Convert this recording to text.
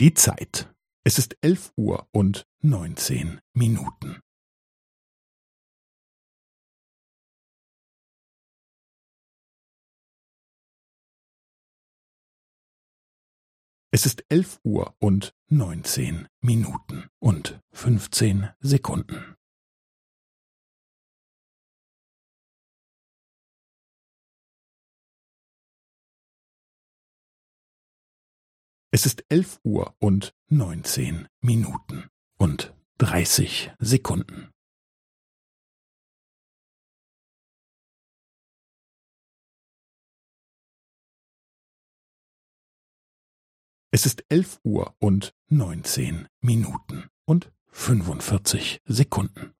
Die Zeit. Es ist elf Uhr und neunzehn Minuten. Es ist elf Uhr und neunzehn Minuten und fünfzehn Sekunden. Es ist elf Uhr und neunzehn Minuten und dreißig Sekunden. Es ist elf Uhr und neunzehn Minuten und fünfundvierzig Sekunden.